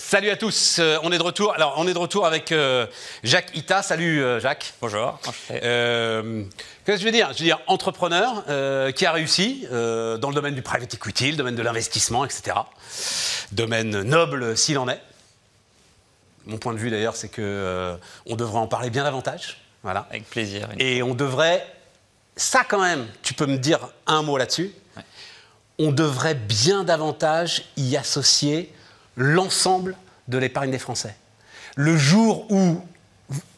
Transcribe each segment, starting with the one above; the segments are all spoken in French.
Salut à tous, euh, on est de retour. Alors, on est de retour avec euh, Jacques Ita. Salut euh, Jacques. Bonjour. Qu'est-ce que je veux dire? Je veux dire entrepreneur qui a réussi dans le domaine du private equity, le domaine de l'investissement, etc. Domaine noble s'il en est. Mon point de vue d'ailleurs, c'est que on devrait en parler bien davantage. Voilà. Avec plaisir. Et on devrait, ça quand même, tu peux me dire un mot là-dessus Ouais. On devrait bien davantage y associer l'ensemble de l'épargne des Français. Le jour où...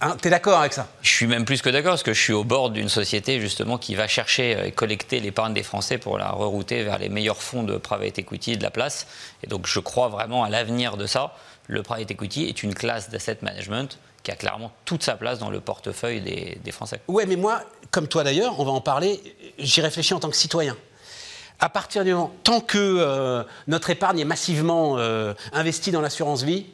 Hein, tu es d'accord avec ça? Je suis même plus que d'accord parce que je suis au bord d'une société justement qui va chercher euh, et collecter l'épargne des Français pour la rerouter vers les meilleurs fonds de private equity de la place. Et donc je crois vraiment à l'avenir de ça. Le private equity est une classe d'asset management qui a clairement toute sa place dans le portefeuille des, des Français. Ouais, mais moi, comme toi d'ailleurs, on va en parler, j'y réfléchis en tant que citoyen. À partir du moment, tant que euh, notre épargne est massivement euh, investie dans l'assurance vie,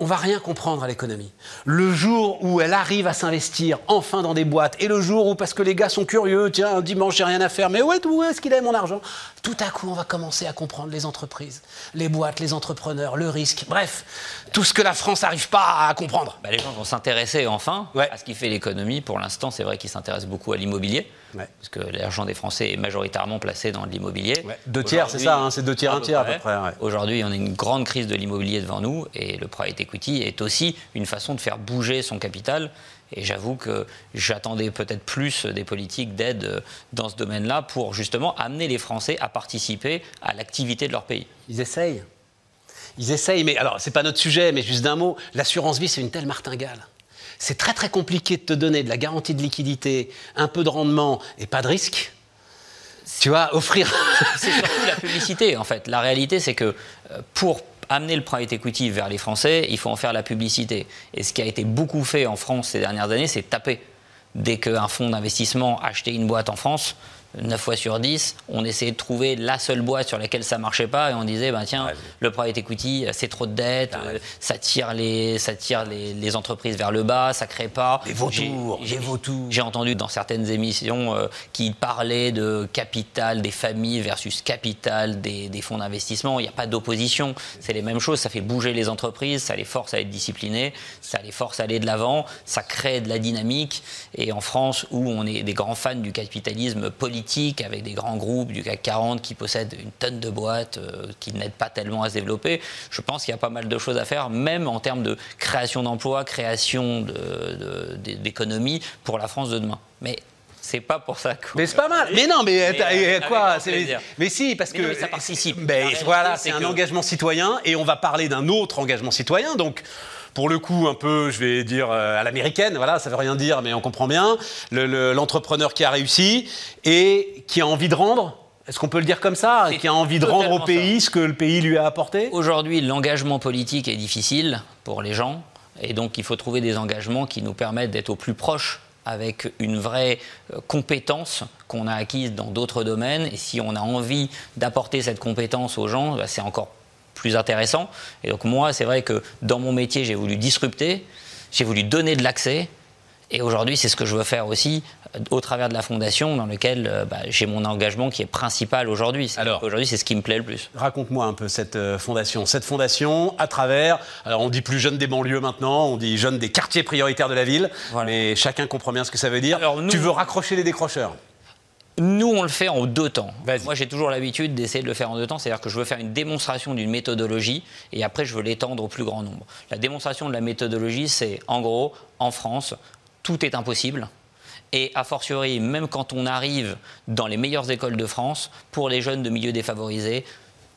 on va rien comprendre à l'économie. Le jour où elle arrive à s'investir enfin dans des boîtes, et le jour où, parce que les gars sont curieux, tiens, un dimanche, j'ai rien à faire, mais où est, où est-ce qu'il est mon argent? Tout à coup, on va commencer à comprendre les entreprises, les boîtes, les entrepreneurs, le risque, bref, tout ce que la France n'arrive pas à comprendre. Bah, les gens vont s'intéresser enfin Ouais. à ce qui fait l'économie. Pour l'instant, c'est vrai qu'ils s'intéressent beaucoup à l'immobilier. Ouais. Parce que l'argent des Français est majoritairement placé dans l'immobilier. Ouais, deux tiers, c'est ça, hein, c'est deux tiers, un tiers à peu près. Aujourd'hui, on a une grande crise de l'immobilier devant nous et le private equity est aussi une façon de faire bouger son capital. Et j'avoue que j'attendais peut-être plus des politiques d'aide dans ce domaine-là pour justement amener les Français à participer à l'activité de leur pays. Ils essayent. Ils essayent, mais alors, c'est pas notre sujet, mais juste d'un mot, l'assurance vie, c'est une telle martingale. C'est très très compliqué de te donner de la garantie de liquidité, un peu de rendement et pas de risque. Tu vois, offrir. C'est surtout la publicité, en fait. La réalité, c'est que euh, pour amener le private equity vers les Français, il faut en faire la publicité. Et ce qui a été beaucoup fait en France ces dernières années, c'est taper. Dès qu'un fonds d'investissement achetait une boîte en France, 9 fois sur 10, on essayait de trouver la seule boîte sur laquelle ça marchait pas et on disait, ben tiens, Ouais. le private equity, euh, c'est trop de dettes, Ah ouais. euh, ça tire, les, ça tire les, les entreprises vers le bas, ça crée pas. Les vautours, J'ai-. J'ai entendu dans certaines émissions euh, qui parlaient de capital des familles versus capital des, des fonds d'investissement. Il n'y a pas d'opposition. C'est les mêmes choses. Ça fait bouger les entreprises, ça les force à être disciplinés, ça les force à aller de l'avant, ça crée de la dynamique. Et en France, où on est des grands fans du capitalisme politique, avec des grands groupes du CAC 40 qui possèdent une tonne de boîtes euh, qui n'aident pas tellement à se développer, je pense qu'il y a pas mal de choses à faire, même en termes de création d'emplois, création de- de- de- d'économie pour la France de demain. Mais c'est pas pour ça que. Mais c'est pas mal. Mais non, mais, euh, avec quoi. Mais si, parce Mais que non, ça participe. Voilà, c'est c'est un que- engagement citoyen, et on va parler d'un autre engagement citoyen. Donc, pour le coup, un peu, je vais dire euh, à l'américaine. Voilà, ça veut rien dire, mais on comprend bien. Le- le- L'entrepreneur qui a réussi et qui a envie de rendre. Est-ce qu'on peut le dire comme ça Qui a envie de rendre au pays ce que le pays lui a apporté? Aujourd'hui, l'engagement politique est difficile pour les gens, et donc il faut trouver des engagements qui nous permettent d'être au plus proche avec une vraie euh, compétence qu'on a acquise dans d'autres domaines. Et si on a envie d'apporter cette compétence aux gens, bah, c'est encore plus intéressant. Et donc moi, c'est vrai que dans mon métier, j'ai voulu disrupter, j'ai voulu donner de l'accès. Et aujourd'hui, c'est ce que je veux faire aussi euh, au travers de la fondation dans laquelle euh, bah, j'ai mon engagement qui est principal aujourd'hui. Alors Aujourd'hui, c'est ce qui me plaît le plus. Raconte-moi un peu cette euh, fondation. Cette fondation, à travers, alors on dit plus jeunes des banlieues maintenant, on dit jeunes des quartiers prioritaires de la ville, Voilà. mais chacun comprend bien ce que ça veut dire. Alors, nous- Tu veux raccrocher les décrocheurs? Nous, on le fait en deux temps. Moi, j'ai toujours l'habitude d'essayer de le faire en deux temps, c'est-à-dire que je veux faire une démonstration d'une méthodologie et après, je veux l'étendre au plus grand nombre. La démonstration de la méthodologie, c'est en gros, en France, tout est impossible. Et a fortiori, même quand on arrive dans les meilleures écoles de France, pour les jeunes de milieux défavorisés,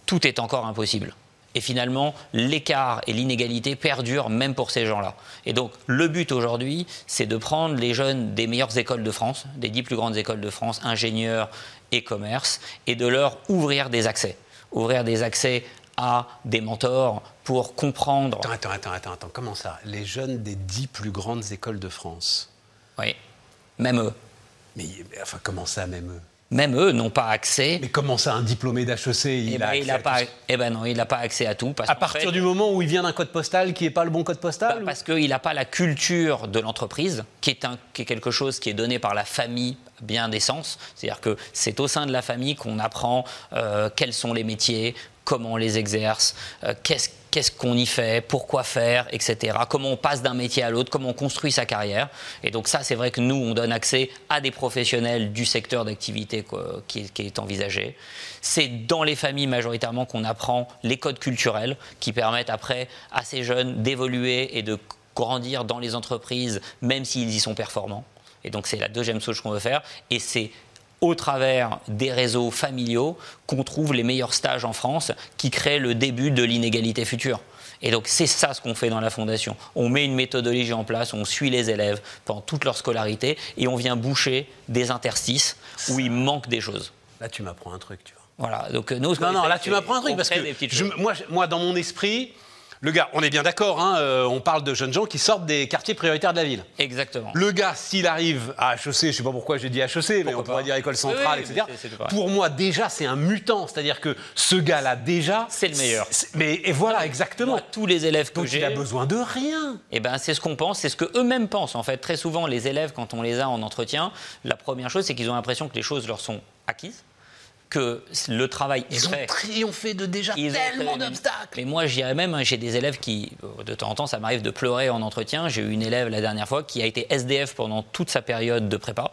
tout est encore impossible. Et finalement, l'écart et l'inégalité perdurent même pour ces gens-là. Et donc, le but aujourd'hui, c'est de prendre les jeunes des meilleures écoles de France, des dix plus grandes écoles de France, ingénieurs et commerce, et de leur ouvrir des accès. Ouvrir des accès à des mentors pour comprendre. Attends, attends, attends, attends, attends, comment ça? Les jeunes des dix plus grandes écoles de France? Oui. Même eux. Mais enfin, comment ça, même eux? Même eux n'ont pas accès. Mais comment ça, un diplômé d'HEC, il Eh a ben, accès il a à tout pas, eh ben non, il n'a pas accès à tout. Parce À partir fait, du moment où il vient d'un code postal qui n'est pas le bon code postal Bah, Parce qu'il n'a pas la culture de l'entreprise, qui, est un- qui est quelque chose qui est donné par la famille bien d'essence. C'est-à-dire que c'est au sein de la famille qu'on apprend euh, quels sont les métiers, comment on les exerce, euh, qu'est-ce qu'on y fait, pourquoi faire, etc. Comment on passe d'un métier à l'autre, comment on construit sa carrière. Et donc ça, c'est vrai que nous, on donne accès à des professionnels du secteur d'activité qui, est envisagé. C'est dans les familles majoritairement qu'on apprend les codes culturels qui permettent après à ces jeunes d'évoluer et de grandir dans les entreprises, même s'ils y sont performants. Et donc c'est la deuxième chose qu'on veut faire. Et c'est au travers des réseaux familiaux qu'on trouve les meilleurs stages en France qui créent le début de l'inégalité future. Et donc c'est ça ce qu'on fait dans la fondation. On met une méthodologie en place, on suit les élèves pendant toute leur scolarité et on vient boucher des interstices où il manque des choses. Là tu m'apprends un truc, tu vois. Voilà, donc nous, non, non, là tu m'apprends un truc parce que moi, moi, dans mon esprit, le gars, on est bien d'accord, hein, euh, on parle de jeunes gens qui sortent des quartiers prioritaires de la ville. Exactement. Le gars, s'il arrive à HEC, je ne sais pas pourquoi j'ai dit HEC, mais on pourrait dire école centrale, etc. pour moi, déjà, c'est un mutant. C'est-à-dire que ce gars-là, déjà. C'est le meilleur. Mais et voilà, exactement. tous les élèves que j'ai. il a besoin de rien. Eh ben, c'est ce qu'on pense, c'est ce que eux-mêmes pensent. En fait, très souvent, les élèves, quand on les a en entretien, la première chose, c'est qu'ils ont l'impression que les choses leur sont acquises que le travail est fait. Ils ont triomphé de déjà tellement d'obstacles. Mais moi, je dirais même, hein, j'ai des élèves qui, euh, de temps en temps, ça m'arrive de pleurer en entretien. J'ai eu une élève la dernière fois qui a été SDF pendant toute sa période de prépa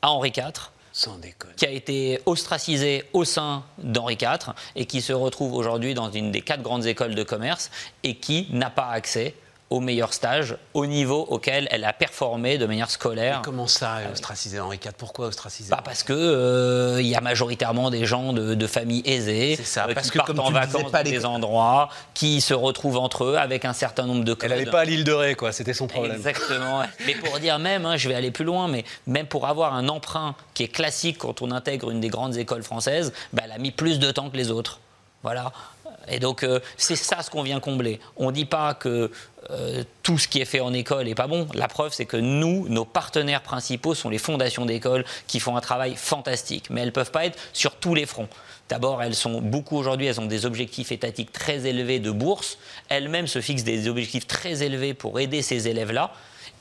à Henri IV. Sans déconner. Qui a été ostracisée au sein d'Henri IV et qui se retrouve aujourd'hui dans une des quatre grandes écoles de commerce et qui n'a pas accès au meilleur stage, au niveau auquel elle a performé de manière scolaire. comment ça, ostracisé Henri IV Pourquoi ostracisé bah Parce qu'il euh, y a majoritairement des gens de, de familles aisées ça, euh, parce qui que, partent en vacances dans des endroits, qui se retrouvent entre eux avec un certain nombre de codes. Elle n'allait pas à l'île de Ré, quoi, c'était son problème. Exactement. mais pour dire même, hein, je vais aller plus loin, mais même pour avoir un emprunt qui est classique quand on intègre une des grandes écoles françaises, bah, elle a mis plus de temps que les autres. Voilà. Et donc, euh, c'est ça ce qu'on vient combler. On ne dit pas que euh, tout ce qui est fait en école n'est pas bon. La preuve, c'est que nous, nos partenaires principaux sont les fondations d'école qui font un travail fantastique. Mais elles ne peuvent pas être sur tous les fronts. D'abord, elles sont beaucoup aujourd'hui, elles ont des objectifs étatiques très élevés de bourse. Elles-mêmes se fixent des objectifs très élevés pour aider ces élèves-là.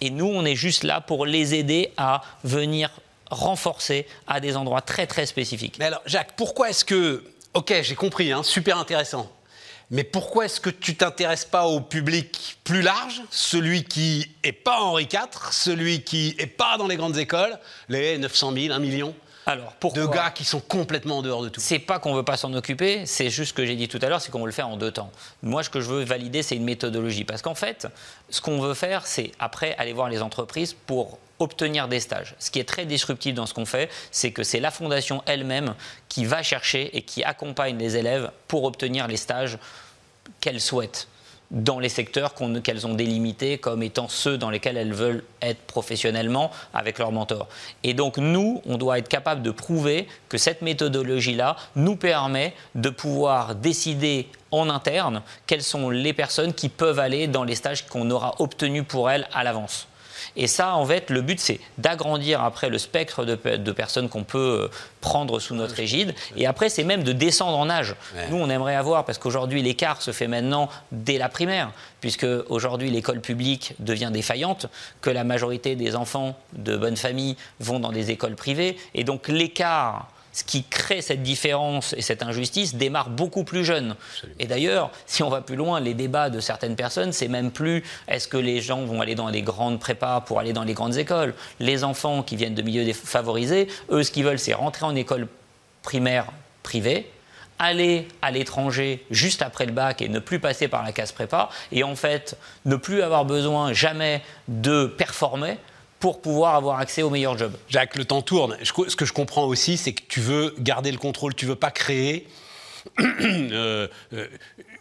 Et nous, on est juste là pour les aider à venir renforcer à des endroits très très spécifiques. Mais alors, Jacques, pourquoi est-ce que Ok, j'ai compris, hein, super intéressant. Mais pourquoi est-ce que tu t'intéresses pas au public plus large, celui qui est pas Henri IV, celui qui est pas dans les grandes écoles, les 900 000, 1 million alors, pourquoi de gars qui sont complètement en dehors de tout? C'est pas qu'on veut pas s'en occuper, c'est juste ce que j'ai dit tout à l'heure, c'est qu'on veut le faire en deux temps. Moi, ce que je veux valider, c'est une méthodologie, parce qu'en fait, ce qu'on veut faire, c'est après aller voir les entreprises pour obtenir des stages. Ce qui est très disruptif dans ce qu'on fait, c'est que c'est la fondation elle-même qui va chercher et qui accompagne les élèves pour obtenir les stages qu'elles souhaitent dans les secteurs qu'elles ont délimités comme étant ceux dans lesquels elles veulent être professionnellement avec leur mentor. Et donc nous, on doit être capable de prouver que cette méthodologie-là nous permet de pouvoir décider en interne quelles sont les personnes qui peuvent aller dans les stages qu'on aura obtenus pour elles à l'avance. Et ça, en fait, le but, c'est d'agrandir après le spectre de, personnes qu'on peut euh, prendre sous notre égide. Et après, c'est même de descendre en âge. Nous, on aimerait avoir, parce qu'aujourd'hui, l'écart se fait maintenant dès la primaire, puisque aujourd'hui, l'école publique devient défaillante, que la majorité des enfants de bonne famille vont dans des écoles privées. Et donc, l'écart ce qui crée cette différence et cette injustice démarre beaucoup plus jeune. Et d'ailleurs, si on va plus loin, les débats de certaines personnes, c'est même plus est-ce que les gens vont aller dans les grandes prépas pour aller dans les grandes écoles? Les enfants qui viennent de milieux défavorisés, eux, ce qu'ils veulent, c'est rentrer en école primaire privée, aller à l'étranger juste après le bac et ne plus passer par la case prépa, et en fait ne plus avoir besoin jamais de performer, pour pouvoir avoir accès aux meilleurs jobs. Jacques, le temps tourne. Ce que je comprends aussi, c'est que tu veux garder le contrôle, tu veux pas créer euh, euh,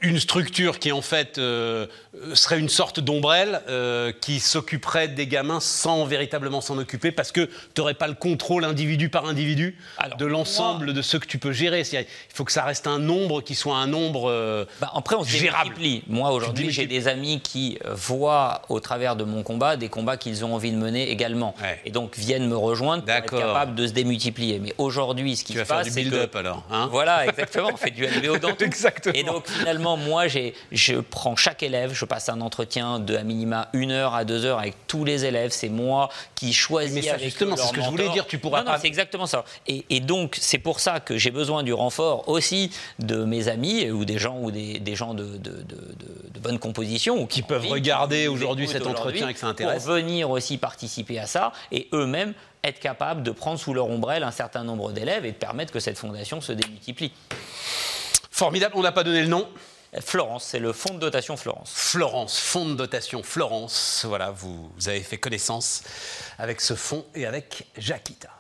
une structure qui en fait euh, serait une sorte d'ombrelle euh, qui s'occuperait des gamins sans véritablement s'en occuper parce que tu n'aurais pas le contrôle individu par individu de l'ensemble de ceux que tu peux gérer. Il faut que ça reste un nombre qui soit un nombre bah, après on se gérable. Moi aujourd'hui j'ai des amis qui voient au travers de mon combat des combats qu'ils ont envie de mener également. Et donc viennent me rejoindre pour être capables de se démultiplier. Mais aujourd'hui ce qui se passe c'est que alors, hein. Voilà exactement on fait du LBO dans tout. Exactement. Et donc finalement, moi, je prends chaque élève, je passe un entretien de à minima une heure à deux heures avec tous les élèves. C'est moi qui choisis Mais ça, avec justement, c'est ce que je voulais dire, tu pourras Non, non, pas- c'est exactement ça. Et, et donc, c'est pour ça que j'ai besoin du renfort aussi de mes amis ou des gens ou des, des gens de, de, de- de- de bonne composition ou Qui peuvent envie, regarder aujourd'hui cet entretien et que ça intéresse. Pour venir aussi participer à ça et eux-mêmes être capables de prendre sous leur ombrelle un certain nombre d'élèves et de permettre que cette fondation se démultiplie. Formidable, on n'a pas donné le nom. Florence, c'est le fonds de dotation Florence. Florence, fonds de dotation Florence. Voilà, vous, vous avez fait connaissance avec ce fonds et avec Jacquita.